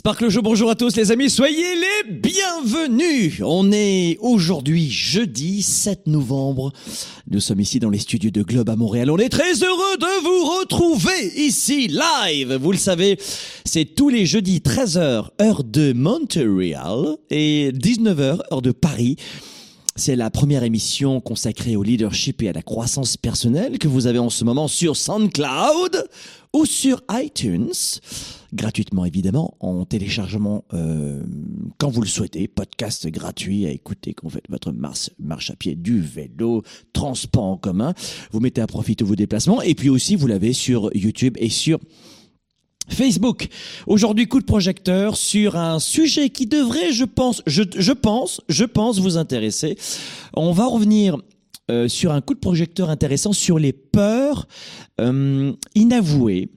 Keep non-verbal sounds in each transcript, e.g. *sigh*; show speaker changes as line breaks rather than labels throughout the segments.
Sparkle Show, bonjour à tous les amis, soyez les bienvenus. On est aujourd'hui jeudi 7 novembre. Nous sommes ici dans les studios de Globe à Montréal. On est très heureux de vous retrouver ici live. Vous le savez, c'est tous les jeudis 13h heure de Montréal et 19h heure de Paris. C'est la première émission consacrée au leadership et à la croissance personnelle que vous avez en ce moment sur SoundCloud ou sur iTunes, gratuitement évidemment, en téléchargement euh, quand vous le souhaitez, podcast gratuit à écouter quand vous faites votre marche, marche à pied, du vélo, transport en commun. Vous mettez à profit tous vos déplacements. Et puis aussi vous l'avez sur YouTube et sur Facebook. Aujourd'hui, coup de projecteur sur un sujet qui devrait, je pense, je, pense, je pense vous intéresser. On va revenir euh, sur un coup de projecteur intéressant sur les peurs euh, inavouées,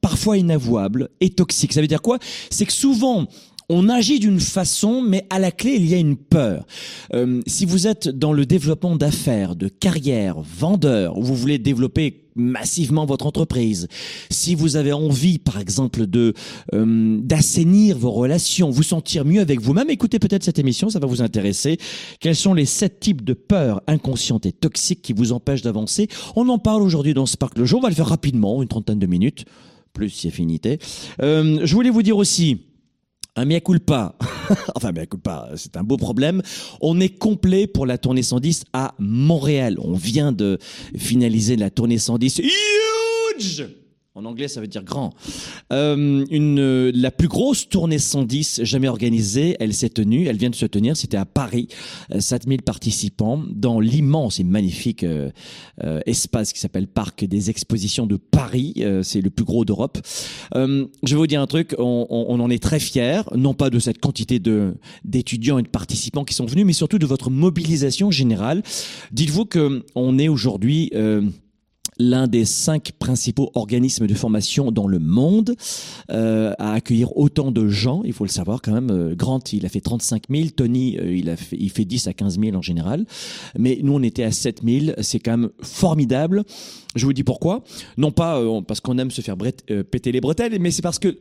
parfois inavouables et toxiques. Ça veut dire quoi? C'est que souvent, on agit d'une façon, mais à la clé, il y a une peur. Euh, si vous êtes dans le développement d'affaires, de carrière, vendeur, ou vous voulez développer massivement votre entreprise, si vous avez envie, par exemple, de euh, d'assainir vos relations, vous sentir mieux avec vous-même, écoutez peut-être cette émission, ça va vous intéresser. Quels sont les sept types de peurs inconscientes et toxiques qui vous empêchent d'avancer? On en parle aujourd'hui dans Spark le jour. On va le faire rapidement, une trentaine de minutes, plus si affinité. Euh, je voulais vous dire aussi un mea culpa. *laughs* enfin, mea culpa, c'est un beau problème. On est complet pour la tournée 110 à Montréal. On vient de finaliser la tournée 110. Huge! En anglais, ça veut dire grand. Euh, une, euh, la plus grosse tournée 110 jamais organisée, elle s'est tenue, elle vient de se tenir, c'était à Paris, euh, 7000 participants dans l'immense et magnifique euh, euh, espace qui s'appelle Parc des Expositions de Paris. Euh, c'est le plus gros d'Europe. Euh, je vais vous dire un truc, on, on- on en est très fiers, non pas de cette quantité de d'étudiants et de participants qui sont venus, mais surtout de votre mobilisation générale. Dites-vous que on est aujourd'hui euh, l'un des cinq principaux organismes de formation dans le monde euh, à accueillir autant de gens, il faut le savoir quand même. Euh, Grant, il a fait 35 000, Tony, euh, il, a fait, il fait 10 à 15 000 en général. Mais nous, on était à 7 000, c'est quand même formidable. Je vous dis pourquoi. Non pas euh, parce qu'on aime se faire euh, péter les bretelles, mais c'est parce que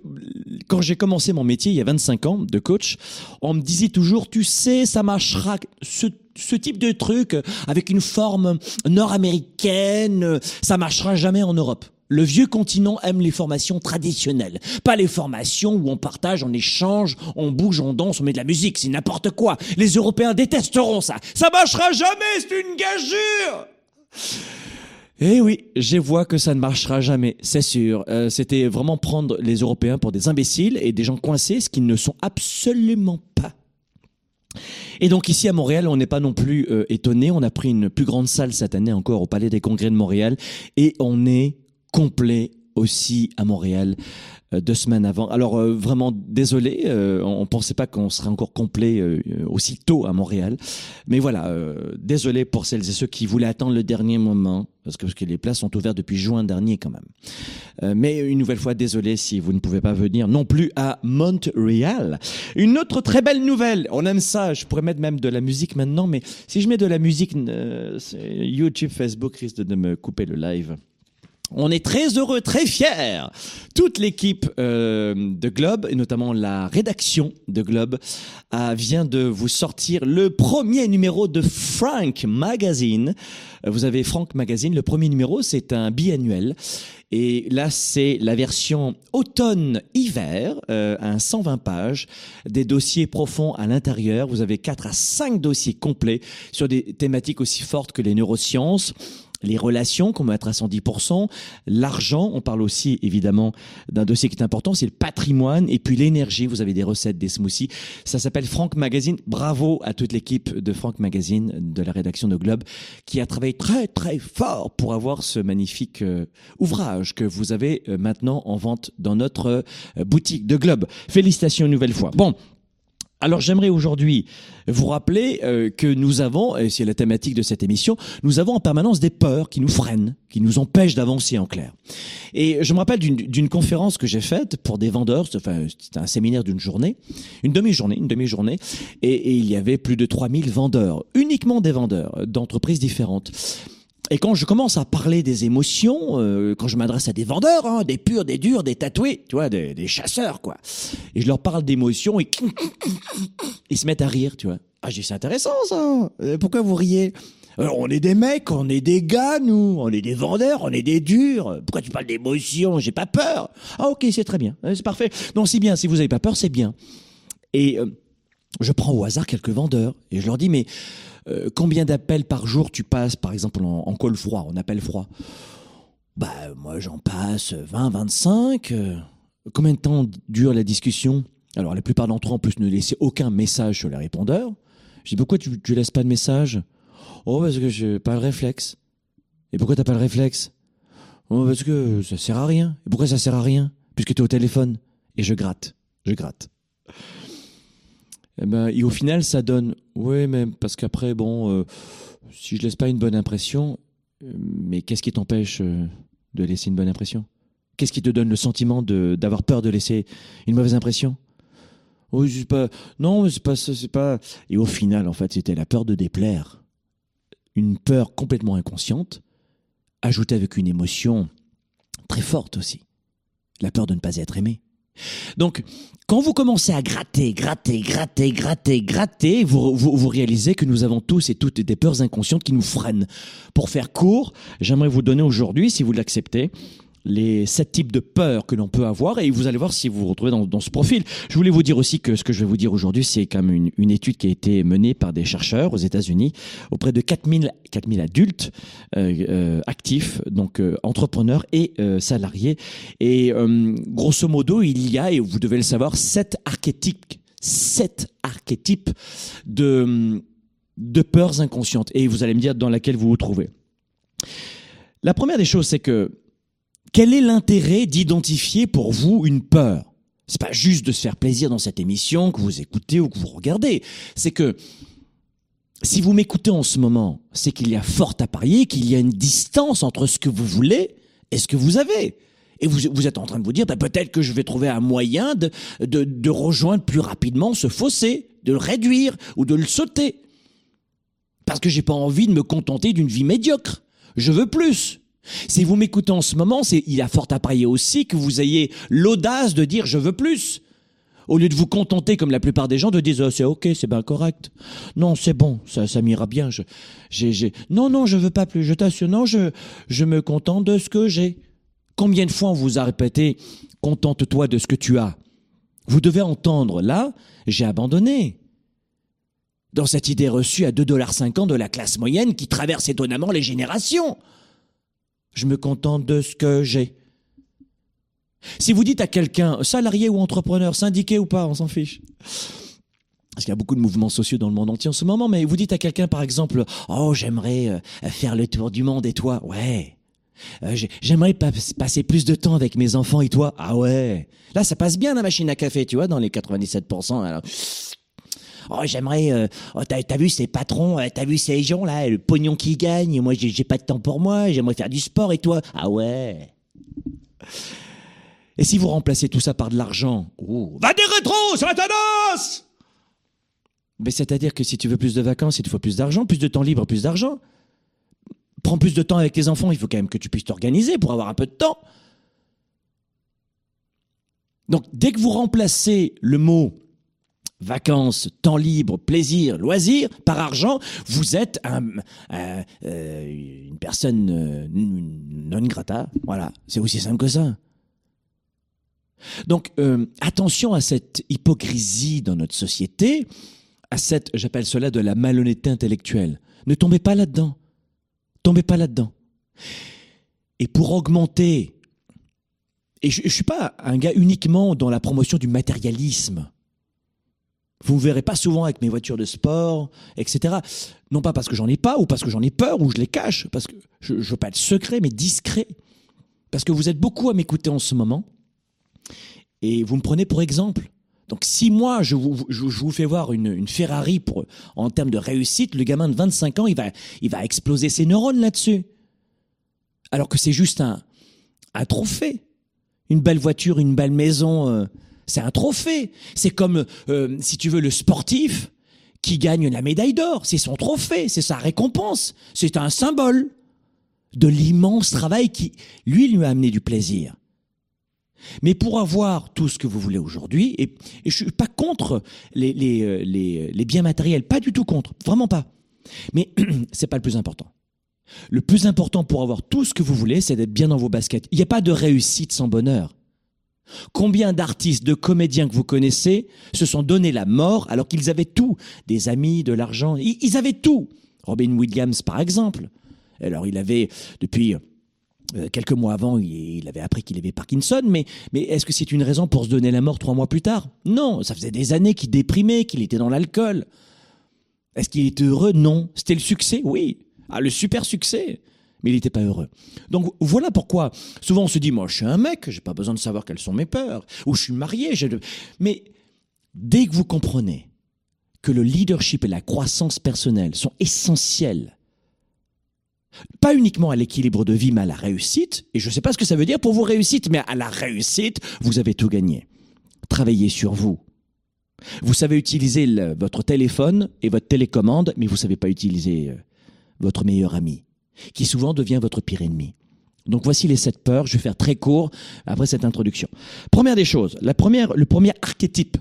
quand j'ai commencé mon métier il y a 25 ans de coach, on me disait toujours, tu sais, ça marchera. Ce ce type de truc avec une forme nord-américaine, ça marchera jamais en Europe. Le vieux continent aime les formations traditionnelles, pas les formations où on partage, on échange, on bouge, on danse, on met de la musique, c'est n'importe quoi. Les Européens détesteront ça. Ça marchera jamais, c'est une gageure. Eh oui, je vois que ça ne marchera jamais, c'est sûr. Euh, C'était vraiment prendre les Européens pour des imbéciles et des gens coincés, ce qu'ils ne sont absolument pas. Et donc ici à Montréal, on n'est pas non plus euh, étonné. On a pris une plus grande salle cette année encore au Palais des Congrès de Montréal et on est complet aussi à Montréal deux semaines avant. Alors euh, vraiment désolé, euh, on, on pensait pas qu'on serait encore complet euh, aussi tôt à Montréal, mais voilà, euh, désolé pour celles et ceux qui voulaient attendre le dernier moment parce que, parce que les places sont ouvertes depuis juin dernier quand même. Euh, mais une nouvelle fois, désolé si vous ne pouvez pas venir non plus à Montréal. Une autre très belle nouvelle, on aime ça, je pourrais mettre même de la musique maintenant, mais si je mets de la musique, euh, YouTube, Facebook risque de me couper le live. On est très heureux, très fiers. Toute l'équipe euh, de Globe, et notamment la rédaction de Globe, euh, vient de vous sortir le premier numéro de Frank Magazine. Euh, Vous avez Frank Magazine, le premier numéro, c'est un biannuel. Et là, c'est la version automne-hiver, euh, un 120 pages, des dossiers profonds à l'intérieur. Vous avez 4 à 5 dossiers complets sur des thématiques aussi fortes que les neurosciences, les relations qu'on va mettre à 110%, l'argent, on parle aussi évidemment d'un dossier qui est important, c'est le patrimoine et puis l'énergie, vous avez des recettes, des smoothies. Ça s'appelle Franck Magazine. Bravo à toute l'équipe de Franck Magazine, de la rédaction de Globe, qui a travaillé très très fort pour avoir ce magnifique euh, ouvrage que vous avez euh, maintenant en vente dans notre euh, boutique de Globe. Félicitations une nouvelle fois. Bon, alors j'aimerais aujourd'hui vous rappeler euh, que nous avons, et c'est la thématique de cette émission, nous avons en permanence des peurs qui nous freinent, qui nous empêchent d'avancer en clair. Et je me rappelle d'une- conférence que j'ai faite pour des vendeurs, enfin c'était un séminaire d'une journée, une demi-journée, une demi-journée, et, il y avait plus de 3000 vendeurs, uniquement des vendeurs d'entreprises différentes. Et quand je commence à parler des émotions, euh, quand je m'adresse à des vendeurs, hein, des purs, des durs, des tatoués, tu vois, des, chasseurs, quoi, et je leur parle d'émotions, et *coughs* ils se mettent à rire, tu vois. Ah, j'ai c'est intéressant ça. Euh, Pourquoi vous riez? Euh, On est des mecs, on est des gars, nous. On est des vendeurs, on est des durs. Pourquoi tu parles d'émotions? J'ai pas peur. Ah, ok, c'est très bien. Euh, C'est parfait. Non, c'est bien. Si vous avez pas peur, c'est bien. Et euh, je prends au hasard quelques vendeurs et je leur dis, mais euh, combien d'appels par jour tu passes, par exemple, en, col froid, en appel froid? Bah, moi, j'en passe 20, 25. euh, combien de temps dure la discussion? Alors, la plupart d'entre eux, en plus, ne laissaient aucun message sur les répondeurs. Je dis, pourquoi tu, tu laisses pas de message? Oh, parce que j'ai pas le réflexe. Et pourquoi t'as pas le réflexe? Oh, parce que ça sert à rien. Et pourquoi ça sert à rien? Puisque tu es au téléphone. Et je gratte. Je gratte. Eh ben, et au final, ça donne. Ouais, mais parce qu'après, bon, euh, si je laisse pas une bonne impression, euh, mais qu'est-ce qui t'empêche euh, de laisser une bonne impression? Qu'est-ce qui te donne le sentiment d'avoir peur de laisser une mauvaise impression? Oui, c'est pas. Non, c'est pas c'est pas. Et au final, en fait, c'était la peur de déplaire, une peur complètement inconsciente, ajoutée avec une émotion très forte aussi, la peur de ne pas être aimé. Donc, quand vous commencez à gratter, gratter, gratter, gratter, gratter, vous, réalisez que nous avons tous et toutes des peurs inconscientes qui nous freinent. Pour faire court, j'aimerais vous donner aujourd'hui, si vous l'acceptez, les sept types de peurs que l'on peut avoir et vous allez voir si vous vous retrouvez dans, ce profil. Je voulais vous dire aussi que ce que je vais vous dire aujourd'hui, c'est quand même une, étude qui a été menée par des chercheurs aux États-Unis auprès de 4000, 4000 adultes euh, euh, actifs, donc euh, entrepreneurs et euh, salariés. Et grosso modo, il y a, et vous devez le savoir, sept archétypes, sept archétypes de, de peurs inconscientes. Et vous allez me dire dans laquelle vous vous trouvez. La première des choses, c'est que quel est l'intérêt d'identifier pour vous une peur? C'est pas juste de se faire plaisir dans cette émission que vous écoutez ou que vous regardez. C'est que si vous m'écoutez en ce moment, c'est qu'il y a fort à parier qu'il y a une distance entre ce que vous voulez et ce que vous avez. Et vous, êtes en train de vous dire, bah, peut-être que je vais trouver un moyen de, de, de rejoindre plus rapidement ce fossé, de le réduire ou de le sauter. Parce que j'ai pas envie de me contenter d'une vie médiocre. Je veux plus. Si vous m'écoutez en ce moment, c'est, il a fort à parier aussi que vous ayez l'audace de dire je veux plus. Au lieu de vous contenter, comme la plupart des gens, de dire c'est ok, c'est bien correct. Non, c'est bon, ça, m'ira bien. Je, j'ai. Non, non, je veux pas plus. Je t'assure, non, je, je me contente de ce que j'ai. Combien de fois on vous a répété contente-toi de ce que tu as? Vous devez entendre là, j'ai abandonné. Dans cette idée reçue à 2,50$ de la classe moyenne qui traverse étonnamment les générations. Je me contente de ce que j'ai. Si vous dites à quelqu'un, salarié ou entrepreneur, syndiqué ou pas, on s'en fiche. Parce qu'il y a beaucoup de mouvements sociaux dans le monde entier en ce moment, mais vous dites à quelqu'un, par exemple, oh, j'aimerais euh, faire le tour du monde et toi, ouais. Euh, j'ai- j'aimerais pas- passer plus de temps avec mes enfants et toi, ah ouais. Là, ça passe bien la machine à café, tu vois, dans les 97%. Alors, Oh, j'aimerais. euh, oh, t'as, vu ces patrons, euh, t'as vu ces gens là, le pognon qu'ils gagnent. Moi, j'ai, pas de temps pour moi. J'aimerais faire du sport et toi? Ah ouais. Et si vous remplacez tout ça par de l'argent, va des rétros, c'est la tendance. Mais c'est-à-dire que si tu veux plus de vacances, il te faut plus d'argent, plus de temps libre, plus d'argent. prends plus de temps avec tes enfants, il faut quand même que tu puisses t'organiser pour avoir un peu de temps. Donc dès que vous remplacez le mot vacances, temps libre, plaisir, loisir, par argent, vous êtes un, euh, une personne euh, non grata. Voilà, c'est aussi simple que ça. Donc euh, attention à cette hypocrisie dans notre société, à cette, j'appelle cela de la malhonnêteté intellectuelle. Ne tombez pas là-dedans. Tombez pas là-dedans. Et pour augmenter, et je ne suis pas un gars uniquement dans la promotion du matérialisme. Vous ne verrez pas souvent avec mes voitures de sport, etc. Non pas parce que j'en ai pas, ou parce que j'en ai peur, ou je les cache, parce que je ne veux pas être secret, mais discret. Parce que vous êtes beaucoup à m'écouter en ce moment, et vous me prenez pour exemple. Donc si moi, je vous, fais voir une, une, Ferrari pour, en termes de réussite, le gamin de 25 ans, il va, il va exploser ses neurones là-dessus. Alors que c'est juste un, un trophée. Une belle voiture, une belle maison, euh, c'est un trophée. C'est comme, euh, si tu veux, le sportif qui gagne la médaille d'or. C'est son trophée, c'est sa récompense. C'est un symbole de l'immense travail qui, lui, lui a amené du plaisir. Mais pour avoir tout ce que vous voulez aujourd'hui, et, et, je suis pas contre euh, les biens matériels, pas du tout contre, vraiment pas. Mais *clears throat* c'est pas le plus important. Le plus important pour avoir tout ce que vous voulez, c'est d'être bien dans vos baskets. Il n'y a pas de réussite sans bonheur. Combien d'artistes, de comédiens que vous connaissez se sont donné la mort alors qu'ils avaient tout, des amis, de l'argent, ils avaient tout. Robin Williams, par exemple. Alors, il avait, depuis euh, quelques mois avant, il avait appris qu'il avait Parkinson, mais, mais est-ce que c'est une raison pour se donner la mort trois mois plus tard? Non, ça faisait des années qu'il déprimait, qu'il était dans l'alcool. Est-ce qu'il était heureux? Non. C'était le succès? Oui. Ah, le super succès mais il n'était pas heureux. Donc voilà pourquoi souvent on se dit moi je suis un mec, j'ai pas besoin de savoir quelles sont mes peurs, ou je suis marié, mais dès que vous comprenez que le leadership et la croissance personnelle sont essentiels pas uniquement à l'équilibre de vie, mais à la réussite. Et je ne sais pas ce que ça veut dire pour vous réussite, mais à la réussite, vous avez tout gagné. Travaillez sur vous. Vous savez utiliser votre téléphone et votre télécommande, mais vous ne savez pas utiliser euh, votre meilleur ami, qui souvent devient votre pire ennemi. Donc voici les sept peurs. Je vais faire très court après cette introduction. Première des choses, la première, le premier archétype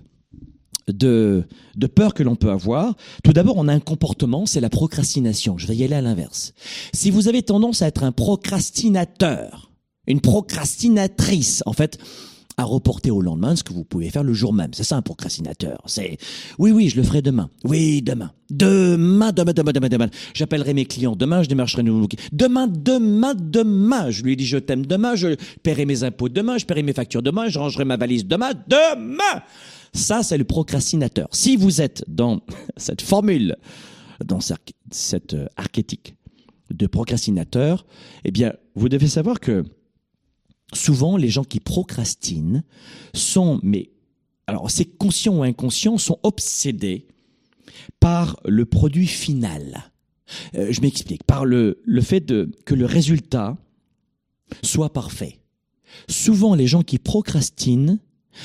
de, de peur que l'on peut avoir. Tout d'abord, on a un comportement, c'est la procrastination. Je vais y aller à l'inverse. Si vous avez tendance à être un procrastinateur, une procrastinatrice, en fait, à reporter au lendemain ce que vous pouvez faire le jour même. C'est ça un procrastinateur. C'est oui, oui, je le ferai demain. Oui, demain. Demain, demain, demain, demain, demain. J'appellerai mes clients demain, je démarcherai nouveau. Demain, demain, demain. Je lui dis je t'aime demain, je paierai mes impôts demain, je paierai mes factures demain, je rangerai ma valise demain. Demain! Ça, c'est le procrastinateur. Si vous êtes dans *laughs* cette formule, dans cette euh, archétype de procrastinateur, eh bien, vous devez savoir que souvent, les gens qui procrastinent sont, mais alors c'est conscient ou inconscient, sont obsédés par le produit final. Euh, je m'explique. Par le, le fait que le résultat soit parfait. Souvent, les gens qui procrastinent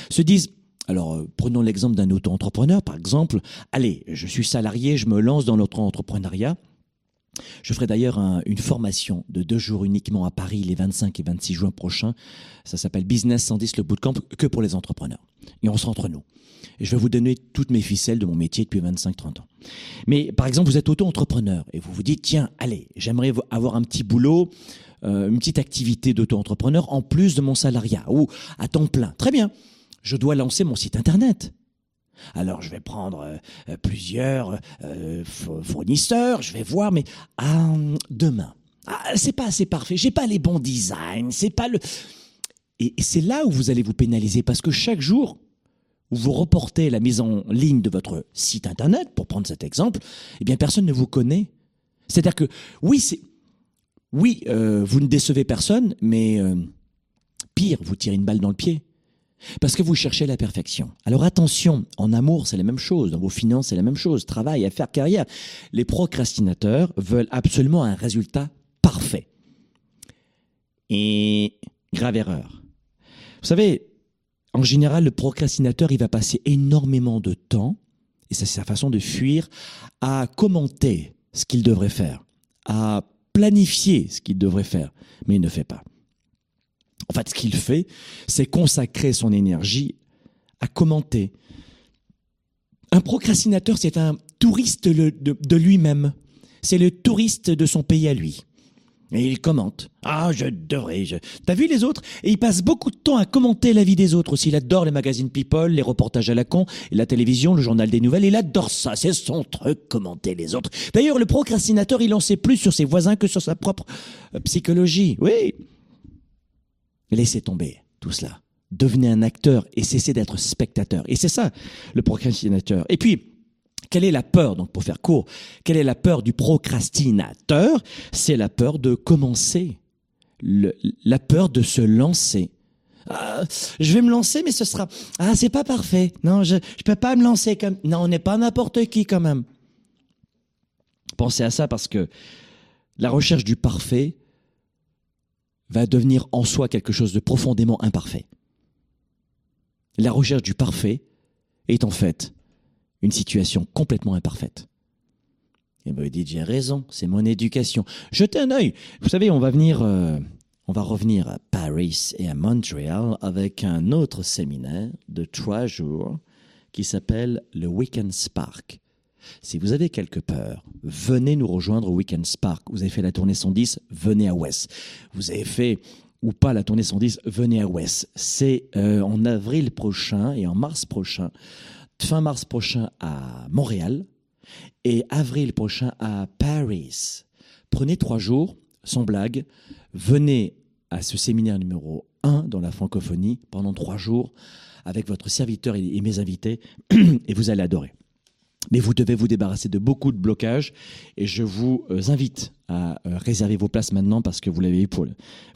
se disent alors, euh, prenons l'exemple d'un auto-entrepreneur, par exemple. Allez, je suis salarié, je me lance dans l'auto-entrepreneuriat. Je ferai d'ailleurs une formation de deux jours uniquement à Paris les 25 et 26 juin prochains. Ça s'appelle Business 110 le bootcamp que pour les entrepreneurs. Et on sera entre nous. Et je vais vous donner toutes mes ficelles de mon métier depuis 25-30 ans. Mais par exemple, vous êtes auto-entrepreneur et vous vous dites, tiens, allez, j'aimerais avoir un petit boulot, euh, une petite activité d'auto-entrepreneur en plus de mon salariat ou à temps plein. Très bien je dois lancer mon site internet. Alors je vais prendre euh, plusieurs euh, fournisseurs, je vais voir, mais demain, ah, c'est pas assez parfait, j'ai pas les bons designs, c'est pas le. Et, c'est là où vous allez vous pénaliser parce que chaque jour où vous reportez la mise en ligne de votre site internet, pour prendre cet exemple, eh bien personne ne vous connaît. C'est-à-dire que oui, c'est oui, euh, vous ne décevez personne, mais pire, vous tirez une balle dans le pied. Parce que vous cherchez la perfection. Alors attention, en amour, c'est la même chose, dans vos finances, c'est la même chose, travail, affaires, carrière. Les procrastinateurs veulent absolument un résultat parfait. Et grave erreur. Vous savez, en général, le procrastinateur, il va passer énormément de temps, et c'est sa façon de fuir, à commenter ce qu'il devrait faire, à planifier ce qu'il devrait faire, mais il ne fait pas. En fait, ce qu'il fait, c'est consacrer son énergie à commenter. Un procrastinateur, c'est un touriste de, lui-même. C'est le touriste de son pays à lui. Et il commente. Ah, je devrais. Je... T'as vu les autres? Et il passe beaucoup de temps à commenter la vie des autres aussi. Il adore les magazines People, les reportages à la con, la télévision, le journal des nouvelles. Il adore ça. C'est son truc, commenter les autres. D'ailleurs, le procrastinateur, il en sait plus sur ses voisins que sur sa propre euh, psychologie. Oui. Laissez tomber tout cela. Devenez un acteur et cessez d'être spectateur. Et c'est ça, le procrastinateur. Et puis, quelle est la peur Donc, pour faire court, quelle est la peur du procrastinateur? C'est la peur de commencer, la peur de se lancer. Ah, je vais me lancer, mais ce sera ah c'est pas parfait. Non, je je peux pas me lancer comme non, on n'est pas n'importe qui quand même. Pensez à ça parce que la recherche du parfait va devenir en soi quelque chose de profondément imparfait. La recherche du parfait est en fait une situation complètement imparfaite. Et vous dites, j'ai raison, c'est mon éducation. Jetez un œil. Vous savez, on va venir, euh, on va revenir à Paris et à Montréal avec un autre séminaire de trois jours qui s'appelle le Weekend Spark. Si vous avez quelque peur, venez nous rejoindre au Weekend Spark. Vous avez fait la tournée 110, venez à West. Vous avez fait ou pas la tournée 110, venez à West. C'est euh, en avril prochain et en mars prochain, fin mars prochain à Montréal et avril prochain à Paris. Prenez trois jours, sans blague, venez à ce séminaire numéro 1 dans la francophonie pendant trois jours avec votre serviteur et mes invités *clears throat* et vous allez adorer. Mais vous devez vous débarrasser de beaucoup de blocages et je vous euh, invite à euh, réserver vos places maintenant parce que vous l'avez vu pour,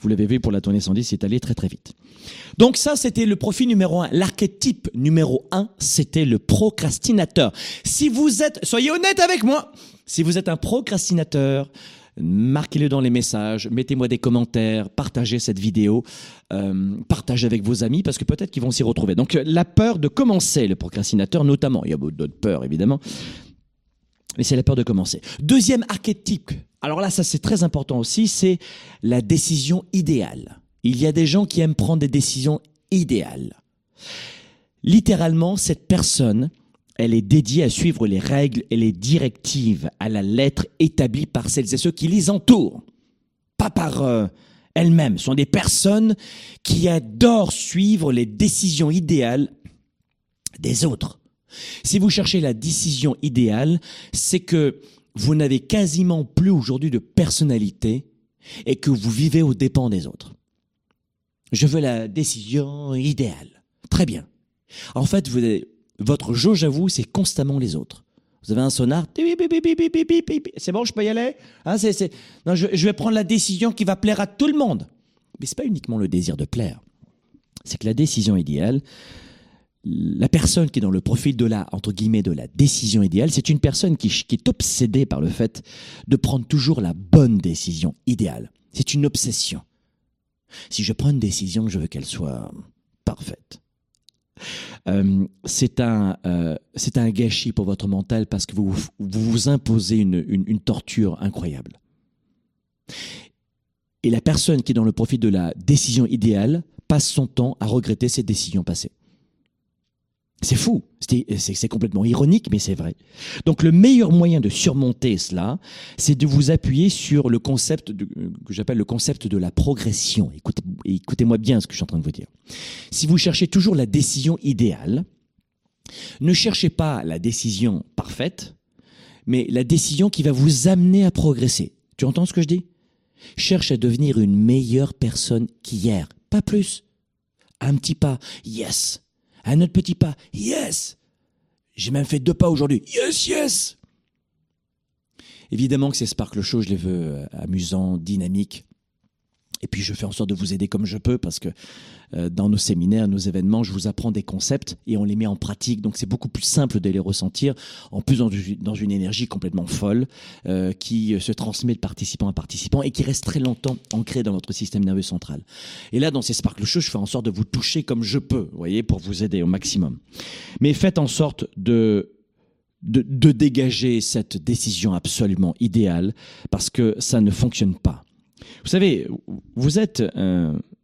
vous l'avez vu pour la tournée 110, c'est allé très très vite. Donc ça, c'était le profil numéro un. L'archétype numéro un, c'était le procrastinateur. Si vous êtes, soyez honnête avec moi, si vous êtes un procrastinateur, marquez-le dans les messages, mettez-moi des commentaires, partagez cette vidéo, euh, partagez avec vos amis parce que peut-être qu'ils vont s'y retrouver. Donc la peur de commencer, le procrastinateur notamment, il y a d'autres peurs évidemment, mais c'est la peur de commencer. Deuxième archétype, alors là ça c'est très important aussi, c'est la décision idéale. Il y a des gens qui aiment prendre des décisions idéales. Littéralement, cette personne, elle est dédiée à suivre les règles et les directives à la lettre établies par celles et ceux qui les entourent, pas par euh, elles-mêmes. Ce sont des personnes qui adorent suivre les décisions idéales des autres. Si vous cherchez la décision idéale, c'est que vous n'avez quasiment plus aujourd'hui de personnalité et que vous vivez aux dépens des autres. Je veux la décision idéale. Très bien. En fait, vous votre jauge à vous, c'est constamment les autres. Vous avez un sonar, c'est bon, je peux y aller? Hein, Non, je, vais prendre la décision qui va plaire à tout le monde. Mais c'est pas uniquement le désir de plaire. C'est que la décision idéale, la personne qui est dans le profil de la, entre guillemets, de la décision idéale, c'est une personne qui est obsédée par le fait de prendre toujours la bonne décision idéale. C'est une obsession. Si je prends une décision, je veux qu'elle soit parfaite. Euh, c'est un, euh, c'est un gâchis pour votre mental parce que vous vous, imposez une, une, torture incroyable. Et la personne qui est dans le profil de la décision idéale passe son temps à regretter ses décisions passées. C'est fou, c'est complètement ironique, mais c'est vrai. Donc le meilleur moyen de surmonter cela, c'est de vous appuyer sur le concept que j'appelle le concept de la progression. Écoutez, écoutez-moi bien ce que je suis en train de vous dire. Si vous cherchez toujours la décision idéale, ne cherchez pas la décision parfaite, mais la décision qui va vous amener à progresser. Tu entends ce que je dis? Cherche à devenir une meilleure personne qu'hier, pas plus. Un petit pas, yes un autre petit pas. Yes J'ai même fait deux pas aujourd'hui. Yes, yes Évidemment que ces Sparkle Show, je les veux euh, amusants, dynamiques. Et puis je fais en sorte de vous aider comme je peux parce que euh, dans nos séminaires, nos événements, je vous apprends des concepts et on les met en pratique. Donc c'est beaucoup plus simple de les ressentir. En plus dans, une énergie complètement folle euh, qui se transmet de participant à participant et qui reste très longtemps ancrée dans votre système nerveux central. Et là, dans ces Sparkle Show, je fais en sorte de vous toucher comme je peux, vous voyez, pour vous aider au maximum. Mais faites en sorte de de, dégager cette décision absolument idéale parce que ça ne fonctionne pas. Vous savez, vous êtes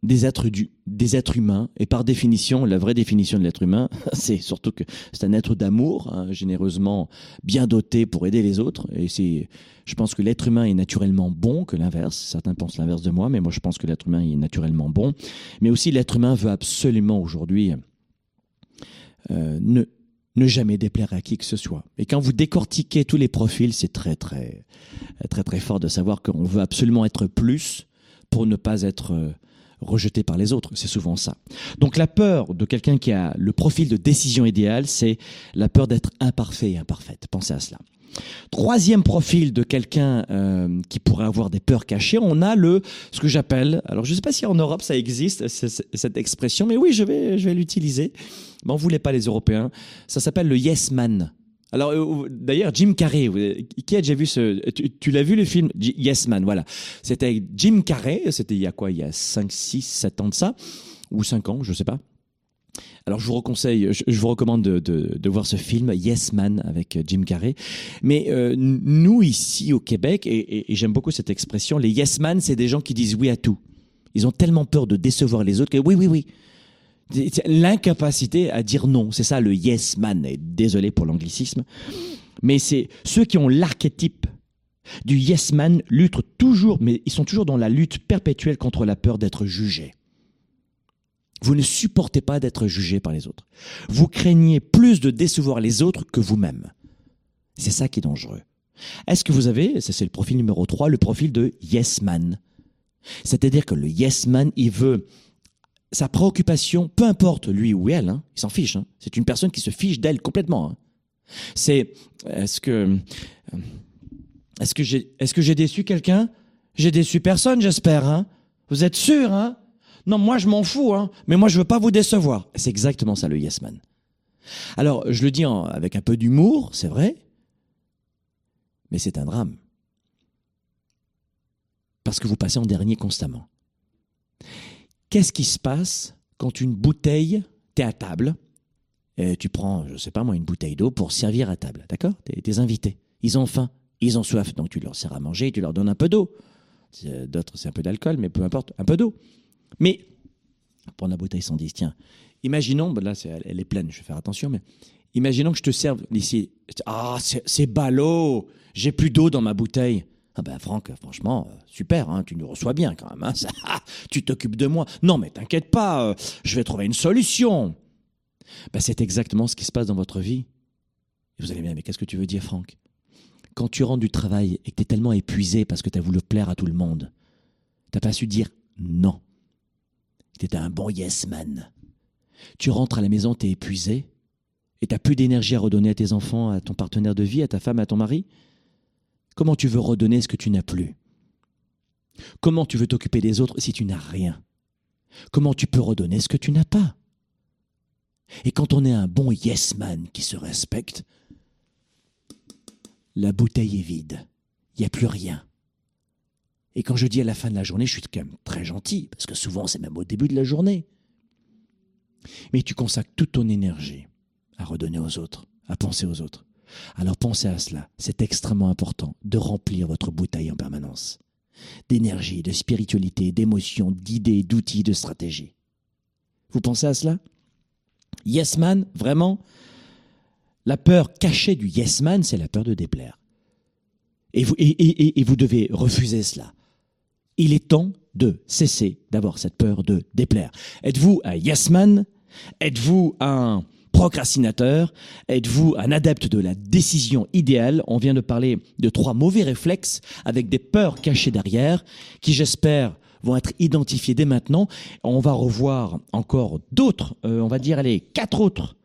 des, êtres du, des êtres humains et par définition, la vraie définition de l'être humain, *laughs* c'est surtout que c'est un être d'amour, hein, généreusement bien doté pour aider les autres. Et c'est, je pense que l'être humain est naturellement bon que l'inverse. Certains pensent l'inverse de moi, mais moi je pense que l'être humain est naturellement bon. Mais aussi l'être humain veut absolument aujourd'hui euh, ne ne jamais déplaire à qui que ce soit. Et quand vous décortiquez tous les profils, c'est très très très très fort de savoir qu'on veut absolument être plus pour ne pas être euh, rejeté par les autres. C'est souvent ça. Donc la peur de quelqu'un qui a le profil de décision idéale, c'est la peur d'être imparfait et imparfaite. Pensez à cela. Troisième profil de quelqu'un euh, qui pourrait avoir des peurs cachées, on a le ce que j'appelle, alors je ne sais pas si en Europe ça existe cette expression, mais oui je vais je vais l'utiliser. On voulait pas les Européens. Ça s'appelle le yes man. Alors euh, d'ailleurs Jim Carrey, qui a déjà vu ce tu, l'as vu le film? Yes Man, voilà. C'était Jim Carrey, c'était il y a quoi? Il y a 5 6 7 ans de ça? Ou 5 ans, je sais pas. Alors je vous recommande de, voir ce film Yes Man avec euh, Jim Carrey. Mais euh, nous ici au Québec, et, j'aime beaucoup cette expression, les Yes Man, c'est des gens qui disent oui à tout. Ils ont tellement peur de décevoir les autres que oui, oui, oui. L'incapacité à dire non, c'est ça le Yes Man. Et désolé pour l'anglicisme, mais c'est ceux qui ont l'archétype du Yes Man luttent toujours, mais ils sont toujours dans la lutte perpétuelle contre la peur d'être jugés. Vous ne supportez pas d'être jugé par les autres. Vous craignez plus de décevoir les autres que vous-même. C'est ça qui est dangereux. Est-ce que vous avez, ça c'est le profil numéro 3, le profil de yes man? C'est-à-dire que le yes man, il veut sa préoccupation, peu importe lui ou elle, hein, il s'en fiche. Hein. c'est une personne qui se fiche d'elle complètement. Hein. C'est est-ce que est-ce que j'ai est-ce que j'ai déçu quelqu'un? J'ai déçu personne, j'espère. Hein vous êtes sûr hein? Non, moi je m'en fous, hein, mais moi je veux pas vous décevoir. C'est exactement ça le yes man. Alors, je le dis avec un peu d'humour, c'est vrai, mais c'est un drame. Parce que vous passez en dernier constamment. Qu'est-ce qui se passe quand une bouteille, tu es à table, tu prends, je sais pas moi, une bouteille d'eau pour servir à table, d'accord? Tes, invités, ils ont faim, ils ont soif, donc tu leur sers à manger, tu leur donnes un peu d'eau. D'autres, c'est un peu d'alcool, mais peu importe, un peu d'eau. Mais, pour la bouteille 110, tiens, imaginons, ben là elle est pleine, je vais faire attention, mais imaginons que je te serve ici. Ah, c'est ballot, j'ai plus d'eau dans ma bouteille. Ah ben Franck, franchement, euh, super, hein, tu nous reçois bien quand même. Hein, *laughs* tu t'occupes de moi. Non mais t'inquiète pas, euh, je vais trouver une solution. Ben, c'est exactement ce qui se passe dans votre vie. Et vous allez bien, mais qu'est-ce que tu veux dire Franck? Quand tu rentres du travail et que tu es tellement épuisé parce que tu as voulu plaire à tout le monde, t'as pas su dire non. T'es un bon yes man. Tu rentres à la maison, t'es épuisé, et t'as plus d'énergie à redonner à tes enfants, à ton partenaire de vie, à ta femme, à ton mari? Comment tu veux redonner ce que tu n'as plus? Comment tu veux t'occuper des autres si tu n'as rien? Comment tu peux redonner ce que tu n'as pas? Et quand on est un bon yes man qui se respecte, la bouteille est vide. Il n'y a plus rien. Et quand je dis à la fin de la journée, je suis quand même très gentil, parce que souvent c'est même au début de la journée. Mais tu consacres toute ton énergie à redonner aux autres, à penser aux autres. Alors pensez à cela. C'est extrêmement important de remplir votre bouteille en permanence. D'énergie, de spiritualité, d'émotions, d'idées, d'outils, de stratégie. Vous pensez à cela? Yes man, vraiment? La peur cachée du yes man, c'est la peur de déplaire. Et vous, et vous devez refuser cela. Il est temps de cesser d'avoir cette peur de déplaire. Êtes-vous un yes man? Êtes-vous un procrastinateur Êtes-vous un adepte de la décision idéale? On vient de parler de trois mauvais réflexes avec des peurs cachées derrière qui, j'espère, vont être identifiés dès maintenant. On va revoir encore d'autres, euh, on va dire, allez, quatre autres,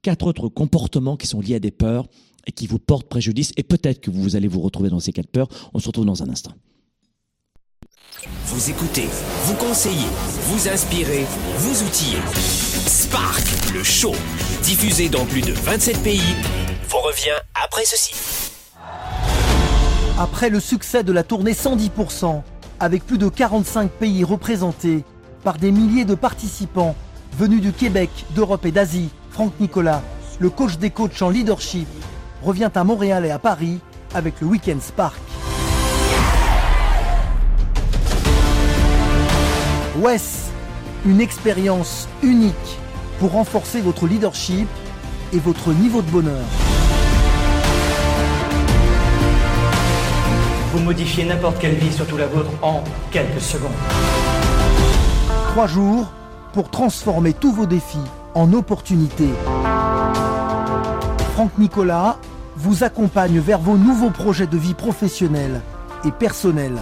quatre autres comportements qui sont liés à des peurs et qui vous portent préjudice. Et peut-être que vous allez vous retrouver dans ces quatre peurs. On se retrouve dans un instant.
Vous écoutez, vous conseillez, vous inspirez, vous outillez. Spark, le show, diffusé dans plus de 27 pays, vous revient après ceci.
Après le succès de la tournée 110%, avec plus de 45 pays représentés par des milliers de participants venus du Québec, d'Europe et d'Asie, Franck Nicolas le coach des coachs en leadership, revient à Montréal et à Paris avec le Weekend Spark. WES, une expérience unique pour renforcer votre leadership et votre niveau de bonheur.
Vous modifiez n'importe quelle vie, surtout la vôtre, en quelques secondes.
Trois jours pour transformer tous vos défis en opportunités. Franck Nicolas vous accompagne vers vos nouveaux projets de vie professionnelle et personnelle.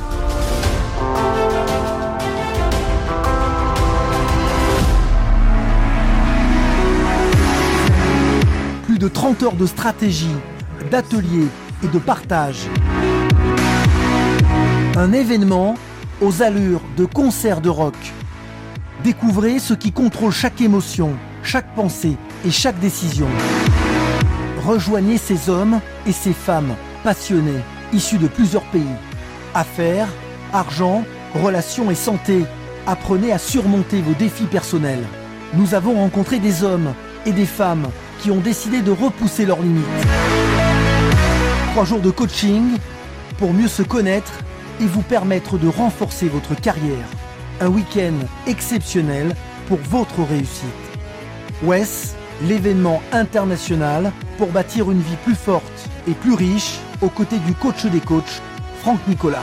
De 30 heures de stratégie, d'ateliers et de partage. Un événement aux allures de concert de rock. Découvrez ce qui contrôle chaque émotion, chaque pensée et chaque décision. Rejoignez ces hommes et ces femmes passionnés, issus de plusieurs pays. Affaires, argent, relations et santé. Apprenez à surmonter vos défis personnels. Nous avons rencontré des hommes et des femmes qui ont décidé de repousser leurs limites. Trois jours de coaching pour mieux se connaître et vous permettre de renforcer votre carrière. Un week-end exceptionnel pour votre réussite. WES, l'événement international pour bâtir une vie plus forte et plus riche aux côtés du coach des coachs, Franck Nicolas.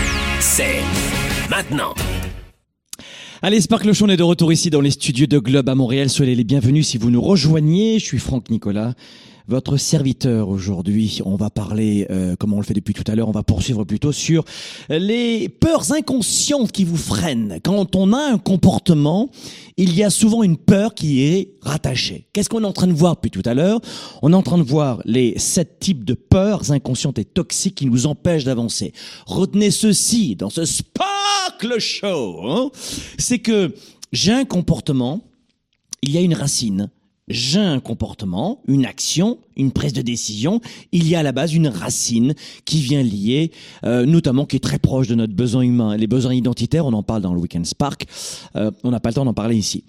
c'est maintenant.
Allez, Spark le Show, est de retour ici dans les studios de Globe à Montréal. Soyez les bienvenus si vous nous rejoignez. Je suis Franck Nicolas, votre serviteur aujourd'hui. On va parler, euh, comme on le fait depuis tout à l'heure, on va poursuivre plutôt sur les peurs inconscientes qui vous freinent. Quand on a un comportement, il y a souvent une peur qui est rattachée. Qu'est-ce qu'on est en train de voir depuis tout à l'heure? On est en train de voir les sept types de peurs inconscientes et toxiques qui nous empêchent d'avancer. Retenez ceci dans ce Spark le Show. hein. C'est que j'ai un comportement, il y a une racine. J'ai un comportement, une action, une prise de décision. Il y a à la base une racine qui vient lier, euh, notamment qui est très proche de notre besoin humain. Les besoins identitaires, on en parle dans le Weekend Spark. Euh, on n'a pas le temps d'en parler ici.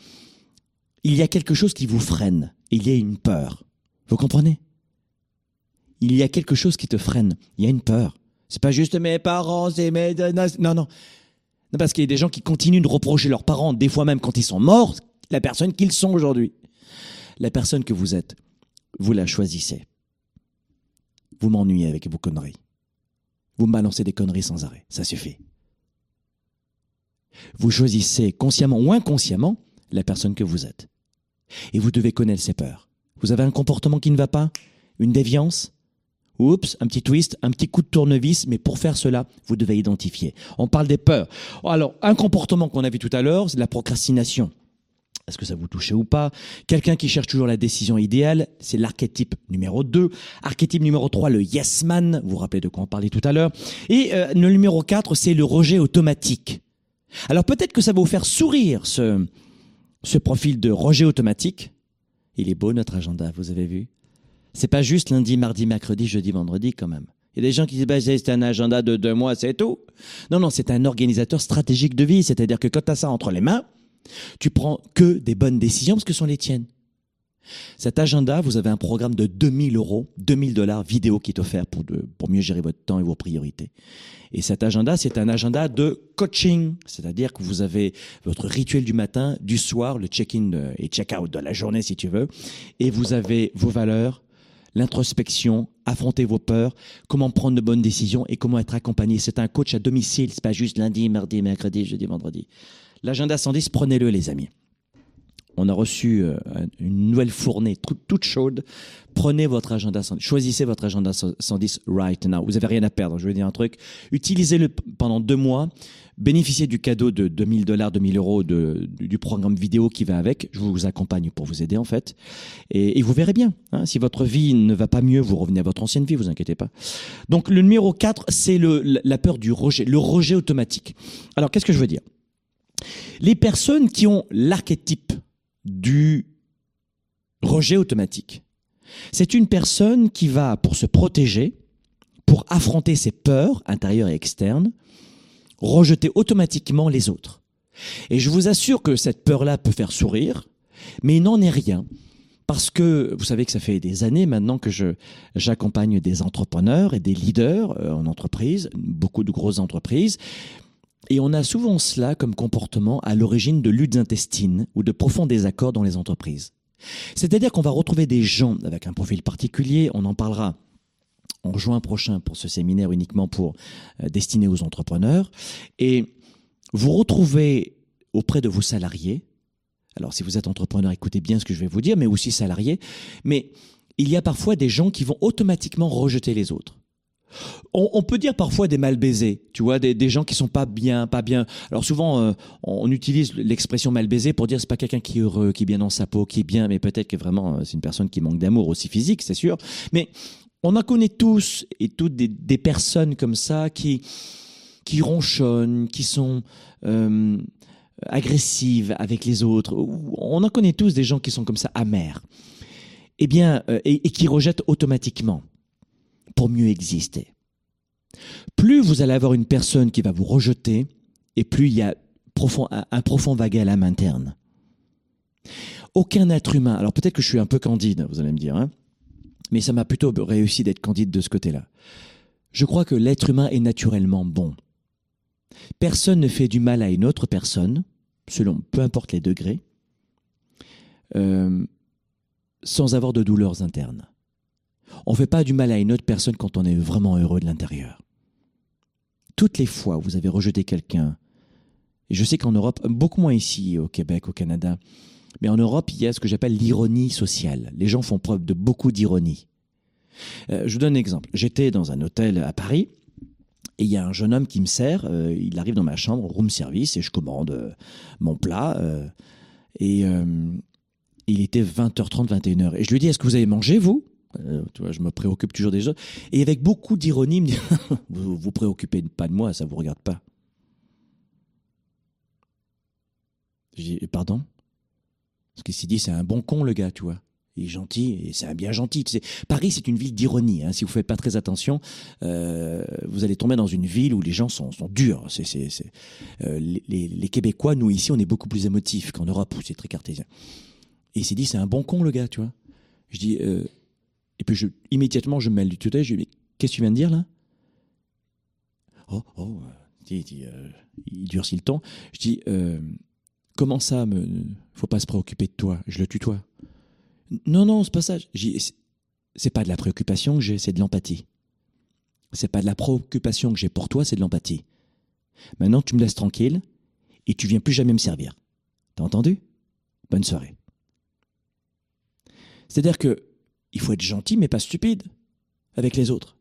Il y a quelque chose qui vous freine. Il y a une peur. Vous comprenez? Il y a quelque chose qui te freine. Il y a une peur.
C'est pas juste mes parents, c'est mes... Non, non. Non, parce qu'il y a des gens qui continuent de reprocher leurs parents, des fois même quand ils sont morts, la personne qu'ils sont aujourd'hui. La personne que vous êtes, vous la choisissez. Vous m'ennuyez avec vos conneries. Vous me balancez des conneries sans arrêt. Ça suffit. Vous choisissez consciemment ou inconsciemment la personne que vous êtes. Et vous devez connaître ses peurs. Vous avez un comportement qui ne va pas? Une déviance? Oups, un petit twist, un petit coup de tournevis, mais pour faire cela, vous devez identifier. On parle des peurs. Alors, un comportement qu'on a vu tout à l'heure, c'est la procrastination. Est-ce que ça vous touche ou pas? Quelqu'un qui cherche toujours la décision idéale, c'est l'archétype numéro 2. Archétype numéro 3, le yes man, vous vous rappelez de quoi on parlait tout à l'heure. Et euh, le numéro 4, c'est le rejet automatique. Alors peut-être que ça va vous faire sourire ce, ce profil de rejet automatique. Il est beau notre agenda, vous avez vu? C'est pas juste lundi, mardi, mercredi, jeudi, vendredi quand même. Il y a des gens qui disent bah, c'est un agenda de deux mois, c'est tout. Non, non, c'est un organisateur stratégique de vie. C'est-à-dire que quand tu as ça entre les mains, tu prends que des bonnes décisions parce que ce sont les tiennes. Cet agenda, vous avez un programme de 2000 euros, 2000 dollars vidéo qui est offert pour, pour mieux gérer votre temps et vos priorités. Et cet agenda, c'est un agenda de coaching, c'est-à-dire que vous avez votre rituel du matin, du soir, le check-in et check-out de la journée si tu veux, et vous avez vos valeurs, l'introspection, affronter vos peurs, comment prendre de bonnes décisions et comment être accompagné. C'est un coach à domicile, c'est pas juste lundi, mardi, mercredi, jeudi, vendredi. L'agenda 110, prenez-le les amis. On a reçu euh, une nouvelle fournée toute chaude. Prenez votre agenda 110. Choisissez votre agenda 110 right now. Vous n'avez rien à perdre. Je vais dire un truc. Utilisez-le pendant deux mois. Bénéficiez du cadeau de 2000 dollars, 2000 euros du programme vidéo qui va avec. Je vous accompagne pour vous aider en fait. Et, vous verrez bien. Hein. si votre vie ne va pas mieux, vous revenez à votre ancienne vie, vous inquiétez pas. Donc le numéro 4, c'est la peur du rejet, le rejet automatique. Alors qu'est-ce que je veux dire? Les personnes qui ont l'archétype du rejet automatique, c'est une personne qui va, pour se protéger, pour affronter ses peurs intérieures et externes, rejeter automatiquement les autres. Et je vous assure que cette peur-là peut faire sourire, mais il n'en est rien. Parce que vous savez que ça fait des années maintenant que j'accompagne des entrepreneurs et des leaders euh, en entreprise, beaucoup de grosses entreprises, et on a souvent cela comme comportement à l'origine de luttes intestines ou de profonds désaccords dans les entreprises. C'est-à-dire qu'on va retrouver des gens avec un profil particulier, on en parlera en juin prochain pour ce séminaire uniquement pour euh, destiné aux entrepreneurs, et vous retrouvez auprès de vos salariés, alors si vous êtes entrepreneur, écoutez bien ce que je vais vous dire, mais aussi salariés, mais il y a parfois des gens qui vont automatiquement rejeter les autres. On, peut dire parfois des mal baisés, tu vois, des, gens qui sont pas bien, pas bien. Alors souvent, euh, on utilise l'expression mal baisé pour dire c'est pas quelqu'un qui est heureux, qui est bien dans sa peau, qui est bien, mais peut-être que vraiment euh, c'est une personne qui manque d'amour aussi physique, c'est sûr. Mais on en connaît tous et toutes des, personnes comme ça qui qui ronchonnent, qui sont euh, agressives avec les autres. On en connaît tous des gens qui sont comme ça amers. Eh bien, et qui rejettent automatiquement pour mieux exister. Plus vous allez avoir une personne qui va vous rejeter, et plus il y a un profond vague à l'âme interne. Aucun être humain, alors peut-être que je suis un peu candide, vous allez me dire, hein, mais ça m'a plutôt réussi d'être candide de ce côté-là. Je crois que l'être humain est naturellement bon. Personne ne fait du mal à une autre personne, selon peu importe les degrés, euh, sans avoir de douleurs internes. On ne fait pas du mal à une autre personne quand on est vraiment heureux de l'intérieur. Toutes les fois où vous avez rejeté quelqu'un, et je sais qu'en Europe, beaucoup moins ici au Québec, au Canada, mais en Europe, il y a ce que j'appelle l'ironie sociale. Les gens font preuve de beaucoup d'ironie. Euh, je vous donne un exemple. J'étais dans un hôtel à Paris, et il y a un jeune homme qui me sert, euh, il arrive dans ma chambre, room service, et je commande euh, mon plat. et il était 20h30, 21h. Et je lui dis, est-ce que vous avez mangé, vous? Euh, tu vois, je me préoccupe toujours des autres. Et avec beaucoup d'ironie, me dit *laughs* vous vous préoccupez pas de moi, ça vous regarde pas. Je dis pardon? Parce qu'il s'est dit c'est un bon con le gars, tu vois. Il est gentil et c'est un bien gentil. Paris, c'est une ville d'ironie. Hein. Si vous faites pas très attention, euh, vous allez tomber dans une ville où les gens sont, durs. Euh, les, les, Québécois, nous ici, on est beaucoup plus émotifs qu'en Europe où c'est très cartésien. Et il s'est dit c'est un bon con le gars, tu vois. Je dis et puis immédiatement, je me mêle du tuteur. Je lui dis, qu'est-ce que tu viens de dire là? Oh, oh, il, euh, il durcit le temps. Je dis, euh, comment ça, me, faut pas se préoccuper de toi Je le tutoie. Non, non, c'est pas ça. C'est pas de la préoccupation que j'ai, c'est de l'empathie. C'est pas de la préoccupation que j'ai pour toi, c'est de l'empathie. Maintenant, tu me laisses tranquille et tu viens plus jamais me servir. T'as entendu? Bonne soirée. C'est-à-dire que il faut être gentil, mais pas stupide avec les autres.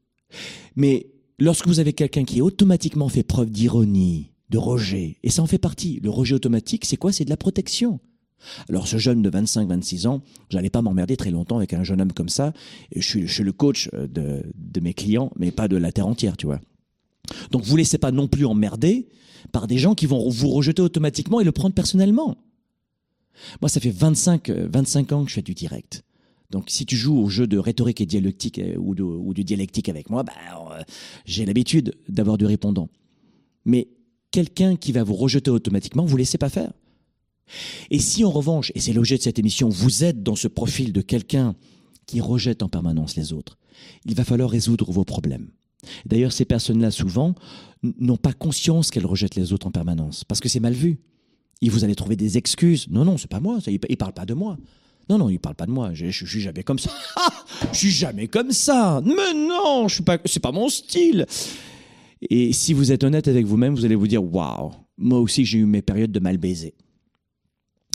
Mais lorsque vous avez quelqu'un qui automatiquement fait preuve d'ironie, de rejet, et ça en fait partie, le rejet automatique, c'est quoi? C'est de la protection. Alors ce jeune de 25-26 ans, j'allais pas m'emmerder très longtemps avec un jeune homme comme ça. Je suis, le coach de, de mes clients, mais pas de la terre entière, tu vois. Donc vous laissez pas non plus emmerder par des gens qui vont vous rejeter automatiquement et le prendre personnellement. Moi, ça fait 25, 25 ans que je fais du direct. Donc, si tu joues au jeu de rhétorique et dialectique euh, ou de, dialectique avec moi, bah, euh, j'ai l'habitude d'avoir du répondant. Mais quelqu'un qui va vous rejeter automatiquement, vous laissez pas faire. Et si en revanche, et c'est l'objet de cette émission, vous êtes dans ce profil de quelqu'un qui rejette en permanence les autres, il va falloir résoudre vos problèmes. D'ailleurs, ces personnes-là, souvent, n'ont pas conscience qu'elles rejettent les autres en permanence, parce que c'est mal vu. Et vous allez trouver des excuses. Non, non, c'est pas moi, ça, il, ne parle pas de moi. Non, non, il parle pas de moi. Je, je, suis jamais comme ça. *laughs* je suis jamais comme ça. Mais non, je suis pas. C'est pas mon style. Et si vous êtes honnête avec vous-même, vous allez vous dire waouh, moi aussi j'ai eu mes périodes de mal baiser.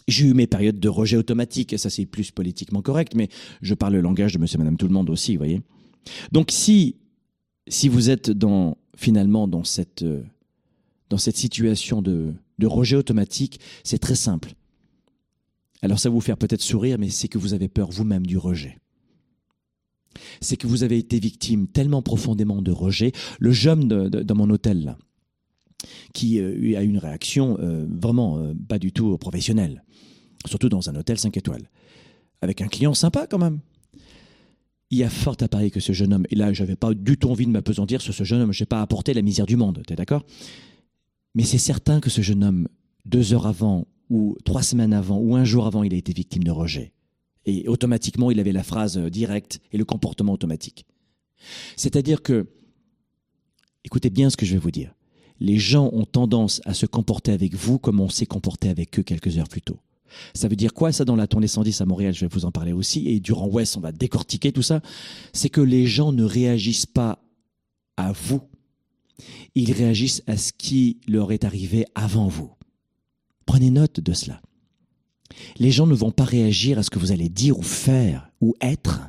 J'ai eu mes périodes de rejet automatique, ça c'est plus politiquement correct, mais je parle le langage de monsieur, madame, tout le monde aussi, vous voyez. Donc si, si vous êtes dans, finalement dans cette, euh, dans cette situation de, de rejet automatique, c'est très simple. Alors ça va vous faire peut-être sourire, mais c'est que vous avez peur vous-même du rejet. C'est que vous avez été victime tellement profondément de rejet. Le jeune dans mon hôtel, qui euh, a eu une réaction euh, vraiment euh, pas du tout professionnelle, surtout dans un hôtel 5 étoiles, avec un client sympa quand même. Il y a fort à parier que ce jeune homme, et là j'avais pas du tout envie de m'apesantir sur ce jeune homme, je n'ai pas apporté la misère du monde, t'es d'accord? Mais c'est certain que ce jeune homme, deux heures avant ou trois semaines avant, ou un jour avant, il a été victime de rejet. Et automatiquement, il avait la phrase euh, directe et le comportement automatique. C'est-à-dire que, écoutez bien ce que je vais vous dire, les gens ont tendance à se comporter avec vous comme on s'est comporté avec eux quelques heures plus tôt. Ça veut dire quoi ça dans la tournée 110 à Montréal? Je vais vous en parler aussi. Et durant West, on va décortiquer tout ça. C'est que les gens ne réagissent pas à vous. Ils réagissent à ce qui leur est arrivé avant vous. Prenez note de cela. Les gens ne vont pas réagir à ce que vous allez dire ou faire ou être.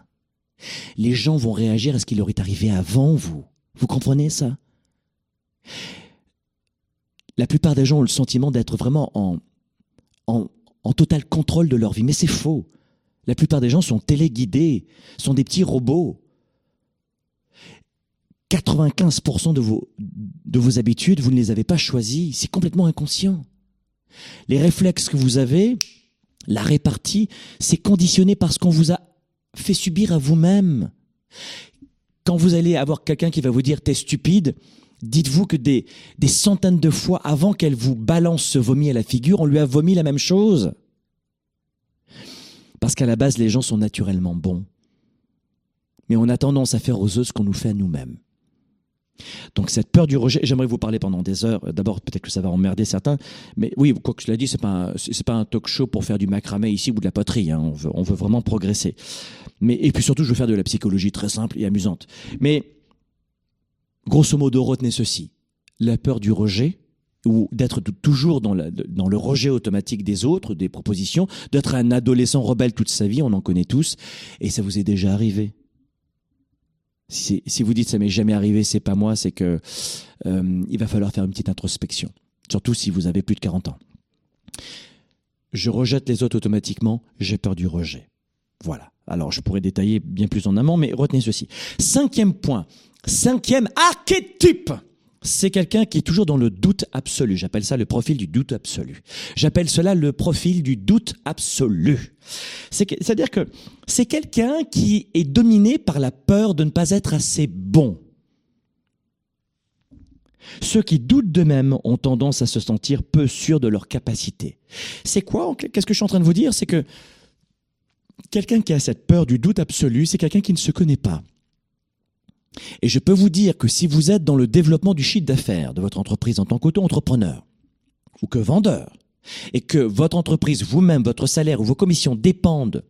Les gens vont réagir à ce qui leur est arrivé avant vous. Vous comprenez ça? La plupart des gens ont le sentiment d'être vraiment en, en, total contrôle de leur vie, mais c'est faux. La plupart des gens sont téléguidés, sont des petits robots. 95% de vos, de vos habitudes, vous ne les avez pas choisies. C'est complètement inconscient. Les réflexes que vous avez, la répartie, c'est conditionné par ce qu'on vous a fait subir à vous-même. Quand vous allez avoir quelqu'un qui va vous dire t'es stupide, dites-vous que des, des centaines de fois avant qu'elle vous balance ce vomi à la figure, on lui a vomi la même chose. Parce qu'à la base, les gens sont naturellement bons. Mais on a tendance à faire aux autres ce qu'on nous fait à nous-mêmes. Donc cette peur du rejet, j'aimerais vous parler pendant des heures. D'abord, peut-être que ça va emmerder certains, mais oui, quoi que je l'ai dit, c'est pas c'est pas un talk show pour faire du macramé ici ou de la poterie. Hein. On veut on veut vraiment progresser. Mais et puis surtout, je veux faire de la psychologie très simple et amusante. Mais grosso modo, retenez ceci la peur du rejet ou d'être toujours dans, dans le rejet automatique des autres, des propositions, d'être un adolescent rebelle toute sa vie, on en connaît tous, et ça vous est déjà arrivé. Si, si vous dites ça m'est jamais arrivé, c'est pas moi, c'est que euh, il va falloir faire une petite introspection. Surtout si vous avez plus de 40 ans. Je rejette les autres automatiquement, j'ai peur du rejet. Voilà. Alors je pourrais détailler bien plus en amont, mais retenez ceci. Cinquième point, cinquième archétype c'est quelqu'un qui est toujours dans le doute absolu. J'appelle ça le profil du doute absolu. J'appelle cela le profil du doute absolu. C'est-à-dire que c'est quelqu'un qui est dominé par la peur de ne pas être assez bon. Ceux qui doutent d'eux-mêmes ont tendance à se sentir peu sûrs de leur capacité. C'est quoi Qu'est-ce que je suis en train de vous dire? C'est que quelqu'un qui a cette peur du doute absolu, c'est quelqu'un qui ne se connaît pas. Et je peux vous dire que si vous êtes dans le développement du chiffre d'affaires de votre entreprise en tant qu'auto-entrepreneur ou que vendeur, et que votre entreprise, vous-même, votre salaire ou vos commissions dépendent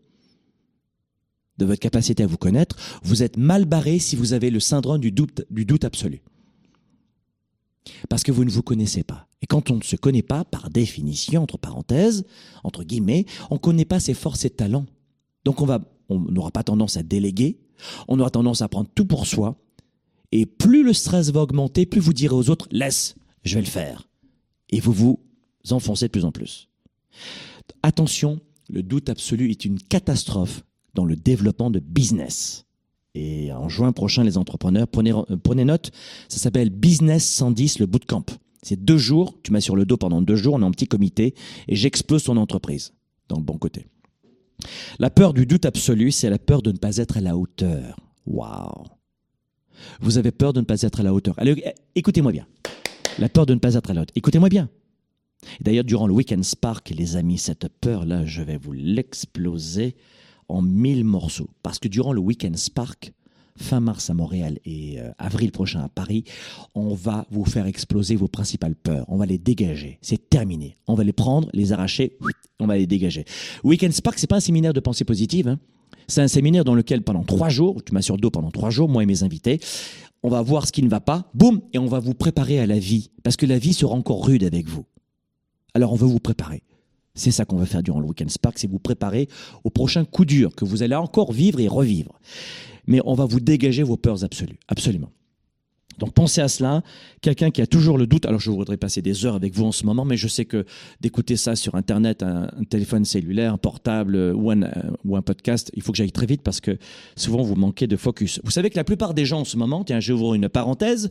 de votre capacité à vous connaître, vous êtes mal barré si vous avez le syndrome du doute, absolu. Parce que vous ne vous connaissez pas. Et quand on ne se connaît pas, par définition, entre parenthèses, entre guillemets, on ne connaît pas ses forces et talents. Donc on n'aura pas tendance à déléguer, on aura tendance à prendre tout pour soi. Et plus le stress va augmenter, plus vous direz aux autres, laisse, je vais le faire. Et vous vous enfoncez de plus en plus. Attention, le doute absolu est une catastrophe dans le développement de business. Et en juin prochain, les entrepreneurs, prenez, euh, prenez note, ça s'appelle Business 110, le bootcamp. C'est deux jours, tu m'as sur le dos pendant deux jours, on est en petit comité, et j'explose ton entreprise, dans le bon côté. La peur du doute absolu, c'est la peur de ne pas être à la hauteur. Waouh Vous avez peur de ne pas être à la hauteur. Allez, écoutez-moi bien. La peur de ne pas être à la hauteur. Écoutez-moi bien. D'ailleurs, durant le Weekend Spark, les amis, cette peur-là, je vais vous l'exploser en mille morceaux. Parce que durant le Weekend Spark, fin mars à Montréal et euh, avril prochain à Paris, on va vous faire exploser vos principales peurs. On va les dégager. C'est terminé. On va les prendre, les arracher, on va les dégager. Weekend Spark, c'est pas un séminaire de pensée positive. Hein. C'est un séminaire dans lequel pendant trois jours, tu m'assures dos pendant trois jours, moi et mes invités, on va voir ce qui ne va pas, boum, et on va vous préparer à la vie. Parce que la vie sera encore rude avec vous. Alors on veut vous préparer. C'est ça qu'on va faire durant le Weekend Spark, c'est vous préparer au prochain coup dur que vous allez encore vivre et revivre. Mais on va vous dégager vos peurs absolues, absolument. Donc pensez à cela. Quelqu'un qui a toujours le doute, alors je voudrais passer des heures avec vous en ce moment, mais je sais que d'écouter ça sur Internet, un, téléphone cellulaire, un portable ou un, ou un podcast, il faut que j'aille très vite parce que souvent vous manquez de focus. Vous savez que la plupart des gens en ce moment, tiens, ouvrir une parenthèse,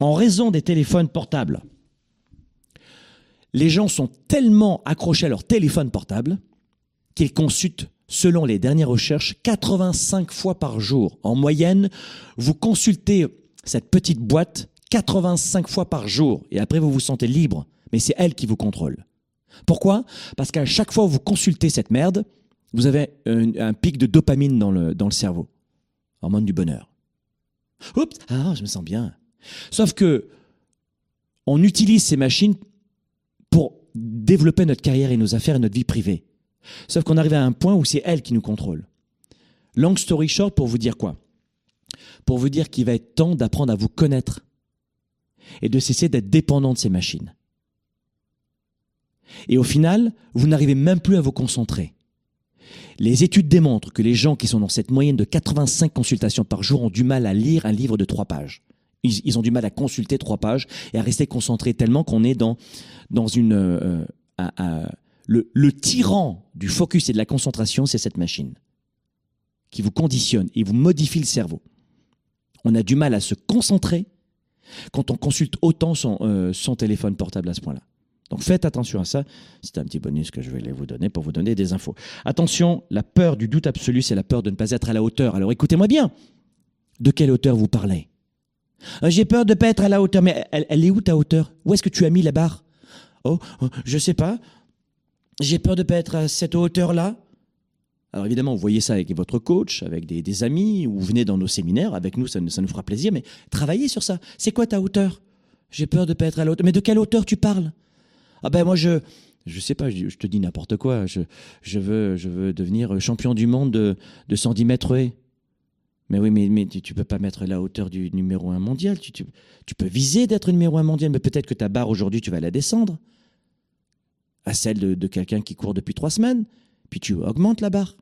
en raison des téléphones portables, les gens sont tellement accrochés à leur téléphone portable qu'ils consultent, selon les dernières recherches, 85 fois par jour. En moyenne, vous consultez cette petite boîte 85 fois par jour et après vous vous sentez libre, mais c'est elle qui vous contrôle. Pourquoi? Parce qu'à chaque fois que vous consultez cette merde, vous avez un, pic de dopamine dans le, dans le cerveau, hormone du bonheur. Oups, ah, je me sens bien. Sauf que on utilise ces machines pour développer notre carrière et nos affaires et notre vie privée. Sauf qu'on arrive à un point où c'est elle qui nous contrôle. Long story short, pour vous dire quoi? Pour vous dire qu'il va être temps d'apprendre à vous connaître et de cesser d'être dépendant de ces machines. Et au final, vous n'arrivez même plus à vous concentrer. Les études démontrent que les gens qui sont dans cette moyenne de 85 consultations par jour ont du mal à lire un livre de trois pages ils, ont du mal à consulter trois pages et à rester concentrés tellement qu'on est dans, une... Euh, le, tyran du focus et de la concentration, c'est cette machine qui vous conditionne et vous modifie le cerveau. On a du mal à se concentrer quand on consulte autant son, euh, son téléphone portable à ce point-là. Donc faites attention à ça. C'est un petit bonus que je vais vous donner pour vous donner des infos. Attention, la peur du doute absolu, c'est la peur de ne pas être à la hauteur. Alors écoutez-moi bien. De quelle hauteur vous parlez? Euh, j'ai peur de ne pas être à la hauteur. Mais elle, est où ta hauteur? Où est-ce que tu as mis la barre? Oh, oh, je sais pas. J'ai peur de ne pas être à cette hauteur-là. Alors évidemment, vous voyez ça avec votre coach, avec des, amis, ou venez dans nos séminaires, avec nous, ça, nous fera plaisir, mais travaillez sur ça. C'est quoi ta hauteur? J'ai peur de ne pas être à la hauteur. Mais de quelle hauteur tu parles? Ah ben moi, je... Je sais pas, je, te dis n'importe quoi. Je, je, veux, je veux devenir champion du monde de, de 110 mètres haies. Mais oui, mais, tu, ne peux pas mettre la hauteur du numéro un mondial. Tu, tu, peux viser d'être numéro un mondial, mais peut-être que ta barre aujourd'hui, tu vas la descendre à celle de, quelqu'un qui court depuis trois semaines. Puis tu augmentes la barre.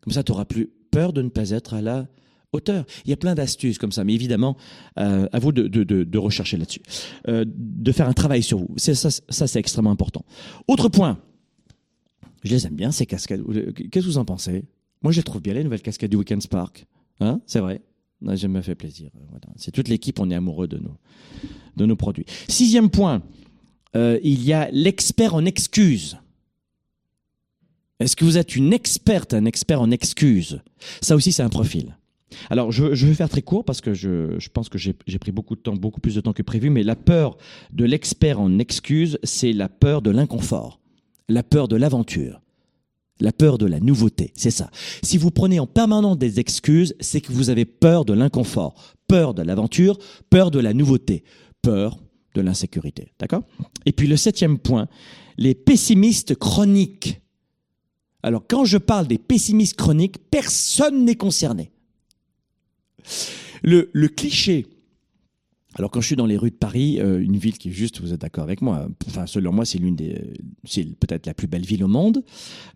Comme ça, tu n'auras plus peur de ne pas être à la hauteur. Il y a plein d'astuces comme ça, mais évidemment, euh, à vous de, rechercher là-dessus, euh, de faire un travail sur vous. Ça, c'est extrêmement important. Autre point, je les aime bien ces cascades. Qu'est-ce que vous en pensez? Moi, je trouve bien, les nouvelles casquettes du Weekend Spark. Hein? C'est vrai? Ça me fait plaisir. C'est toute l'équipe, on est amoureux de nos produits. Sixième point, euh, il y a l'expert en excuses. Est-ce que vous êtes une experte, un expert en excuses Ça aussi, c'est un profil. Alors, je, vais faire très court parce que je, je pense que j'ai pris beaucoup de temps, beaucoup plus de temps que prévu, mais la peur de l'expert en excuses, c'est la peur de l'inconfort, la peur de l'aventure La peur de la nouveauté, c'est ça. Si vous prenez en permanence des excuses, c'est que vous avez peur de l'inconfort, peur de l'aventure, peur de la nouveauté, peur de l'insécurité. D'accord? Et puis le septième point, les pessimistes chroniques. Alors quand je parle des pessimistes chroniques, personne n'est concerné. Le, le cliché alors quand je suis dans les rues de Paris, euh, une ville qui est juste, vous êtes d'accord avec moi, enfin selon moi c'est l'une des, c'est peut-être la plus belle ville au monde,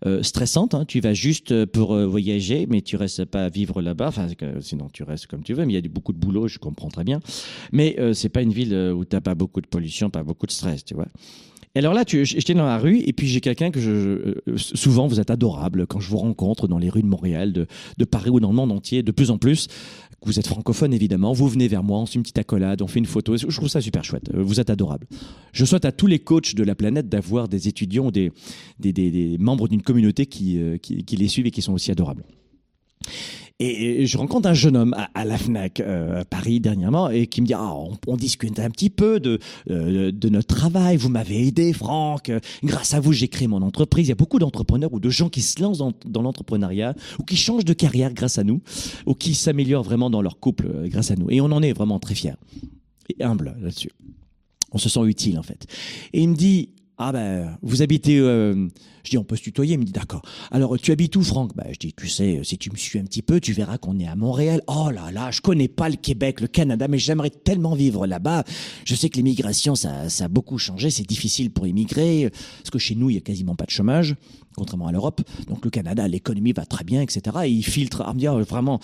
euh, stressante. Hein, tu vas juste pour euh, voyager, mais tu restes pas à vivre là-bas. Enfin sinon tu restes comme tu veux, mais il y a beaucoup de boulot, je comprends très bien. Mais c'est pas une ville où t'as pas beaucoup de pollution, pas beaucoup de stress, tu vois. Et alors là, tu, j'étais dans la rue et puis j'ai quelqu'un que je, souvent vous êtes adorable quand je vous rencontre dans les rues de Montréal, de, Paris ou dans le monde entier, de plus en plus vous êtes francophone évidemment, vous venez vers moi, on fait une petite accolade, on fait une photo. Je trouve ça super chouette. Euh, vous êtes adorable. Je souhaite à tous les coachs de la planète d'avoir des étudiants, des, des, des, membres d'une communauté euh, qui, qui les suivent et qui sont aussi adorables. Et je rencontre un jeune homme à, la FNAC euh, à Paris dernièrement et qui me dit ah, on, discute un petit peu de, euh, de notre travail, vous m'avez aidé Franck, grâce à vous j'ai créé mon entreprise. Il y a beaucoup d'entrepreneurs ou de gens qui se lancent dans, dans l'entrepreneuriat ou qui changent de carrière grâce à nous ou qui s'améliorent vraiment dans leur couple euh, grâce à nous. Et on en est vraiment très fiers et humble là-dessus. On se sent utile en fait. Et il me dit ah ben, vous habitez. Euh, je dis, on peut se tutoyer. Il me dit, d'accord. Alors, tu habites où, Franck? Ben, je dis, tu sais, si tu me suis un petit peu, tu verras qu'on est à Montréal. Oh là là, je connais pas le Québec, le Canada, mais j'aimerais tellement vivre là-bas. Je sais que l'immigration, ça, ça a beaucoup changé. C'est difficile pour immigrer, parce que chez nous, il y a quasiment pas de chômage, contrairement à l'Europe. Donc, le Canada, l'économie va très bien, etc. Et il filtre. Ah, me oh, vraiment.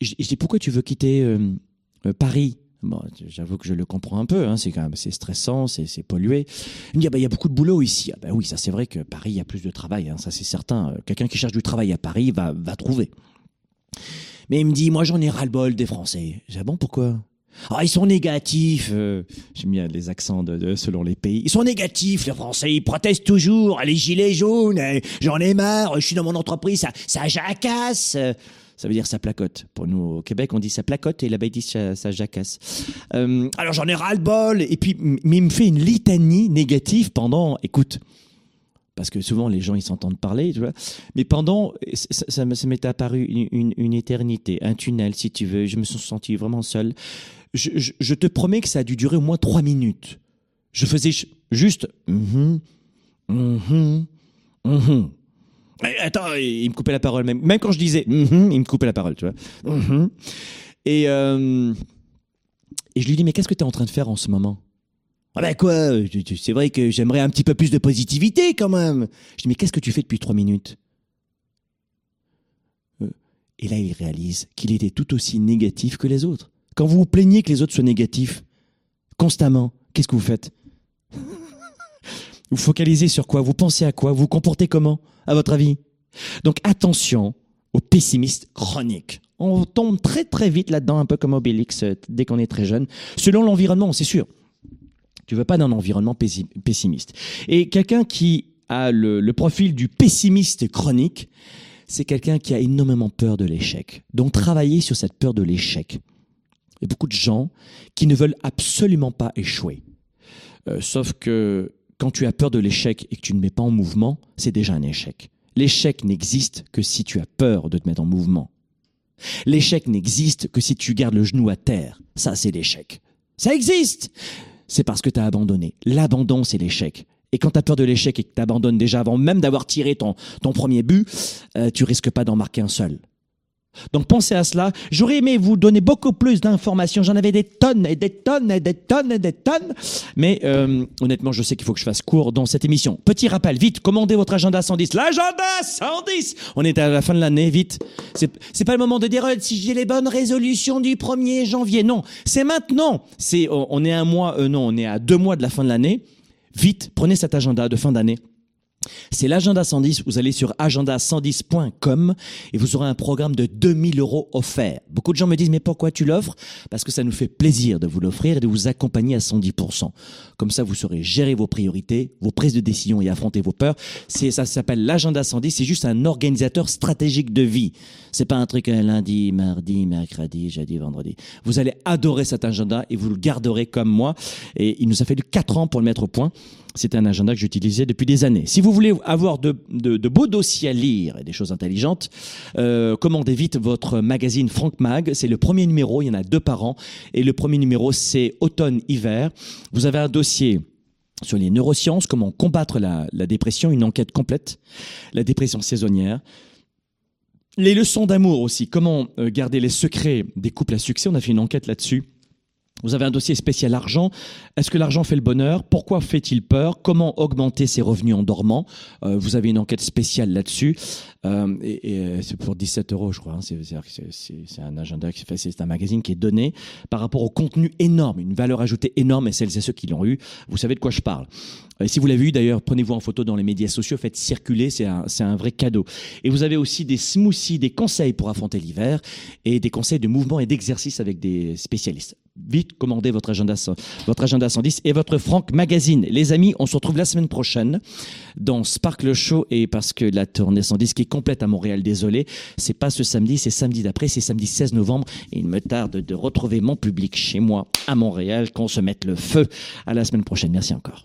Je, dis, pourquoi tu veux quitter euh, euh, Paris? J'avoue que je le comprends un peu, hein, c'est quand même c'est stressant, c'est pollué. Il me dit bah, il y a beaucoup de boulot ici. Ah bah oui, ça c'est vrai que Paris il y a plus de travail, hein, ça c'est certain. Quelqu'un qui cherche du travail à Paris va va trouver. Mais il me dit moi j'en ai ras le bol des Français. J'ai ah bon pourquoi? Ah, ils sont négatifs. Euh, J'aime bien les accents selon les pays. Ils sont négatifs, les Français. Ils protestent toujours. Les gilets jaunes. Eh, j'en ai marre. Je suis dans mon entreprise. Ça, ça jacasse ça veut dire ça placote. Pour nous, au Québec, on dit ça placote et là-bas, ils disent ça, jacasse. Euh, alors j'en ai ras-le-bol. Et puis, mais il me fait une litanie négative pendant, écoute, parce que souvent les gens ils s'entendent parler, tu vois. Mais pendant, ça, ça m'est apparu une, éternité, un tunnel si tu veux. Je me suis senti vraiment seul. Je, te promets que ça a dû durer au moins trois minutes. Je faisais juste, mm -hmm, mm Attends, il me coupait la parole même. Même quand je disais, mm-hmm, il me coupait la parole, tu vois. Mm-hmm. Et, euh, et je lui dis, mais qu'est-ce que tu es en train de faire en ce moment? Ah ben quoi C'est vrai que j'aimerais un petit peu plus de positivité quand même. Je dis, mais qu'est-ce que tu fais depuis trois minutes? Euh, Et là, il réalise qu'il était tout aussi négatif que les autres. Quand vous vous plaignez que les autres soient négatifs, constamment, qu'est-ce que vous faites Vous focalisez sur quoi Vous pensez à quoi Vous vous comportez comment, à votre avis Donc attention aux pessimistes chroniques. On tombe très très vite là-dedans, un peu comme Obélix, euh, dès qu'on est très jeune. Selon l'environnement, c'est sûr. Tu veux pas d'un environnement pessimiste. Et quelqu'un qui a le, le profil du pessimiste chronique, c'est quelqu'un qui a énormément peur de l'échec. Donc travailler sur cette peur de l'échec. Il y a beaucoup de gens qui ne veulent absolument pas échouer. Euh, sauf que quand tu as peur de l'échec et que tu ne mets pas en mouvement, c'est déjà un échec. L'échec n'existe que si tu as peur de te mettre en mouvement. L'échec n'existe que si tu gardes le genou à terre. Ça, c'est l'échec. Ça existe C'est parce que tu as abandonné. L'abandon, c'est l'échec. Et quand tu as peur de l'échec et que tu abandonnes déjà avant même d'avoir tiré ton, premier but, euh, tu risques pas d'en marquer un seul. Donc pensez à cela. J'aurais aimé vous donner beaucoup plus d'informations. J'en avais des tonnes et des tonnes et des tonnes et des tonnes. Mais euh, honnêtement, je sais qu'il faut que je fasse court dans cette émission. Petit rappel, vite, commandez votre agenda 110. L'agenda 110 On est à la fin de l'année, vite. C'est pas le moment de dire oh, si j'ai les bonnes résolutions du 1er janvier. Non, c'est maintenant. C'est on est un mois, euh, non, on est à deux mois de la fin de l'année. Vite, prenez cet agenda de fin d'année. C'est l'agenda 110. Vous allez sur agenda110.com et vous aurez un programme de 2000 euros offert. Beaucoup de gens me disent, mais pourquoi tu l'offres? Parce que ça nous fait plaisir de vous l'offrir et de vous accompagner à 110%. Comme ça, vous saurez gérer vos priorités, vos prises de décision et affronter vos peurs. C'est, ça s'appelle l'agenda 110. C'est juste un organisateur stratégique de vie. C'est pas un truc un lundi, mardi, mercredi, jeudi, vendredi. Vous allez adorer cet agenda et vous le garderez comme moi. Et il nous a fallu quatre ans pour le mettre au point. C'est un agenda que j'utilisais depuis des années. Si vous voulez avoir de, beaux dossiers à lire et des choses intelligentes, euh, commandez vite votre magazine Frank Mag. C'est le premier numéro, il y en a deux par an. Et le premier numéro, c'est automne-hiver. Vous avez un dossier sur les neurosciences, comment combattre la, la dépression, une enquête complète, la dépression saisonnière, les leçons d'amour aussi, comment euh, garder les secrets des couples à succès, on a fait une enquête là-dessus. Vous avez un dossier spécial argent. Est-ce que l'argent fait le bonheur? Pourquoi fait-il peur? Comment augmenter ses revenus en dormant? Euh, Vous avez une enquête spéciale là-dessus. Euh, et, et c'est pour 17 euros, je crois. Hein. C'est un agenda, c'est un magazine qui est donné par rapport au contenu énorme, une valeur ajoutée énorme. Et celles et ceux qui l'ont eu, vous savez de quoi je parle. Et si vous l'avez vu d'ailleurs, prenez-vous en photo dans les médias sociaux, faites circuler, c'est un vrai cadeau. Et vous avez aussi des smoothies, des conseils pour affronter l'hiver et des conseils de mouvement et d'exercice avec des spécialistes vite commandez votre agenda, votre agenda 110 et votre Franck Magazine. Les amis, on se retrouve la semaine prochaine dans Sparkle Show et parce que la tournée 110 qui est complète à Montréal, désolé, c'est pas ce samedi, c'est samedi d'après, c'est samedi 16 novembre il me tarde de retrouver mon public chez moi à Montréal, qu'on se mette le feu. À la semaine prochaine. Merci encore.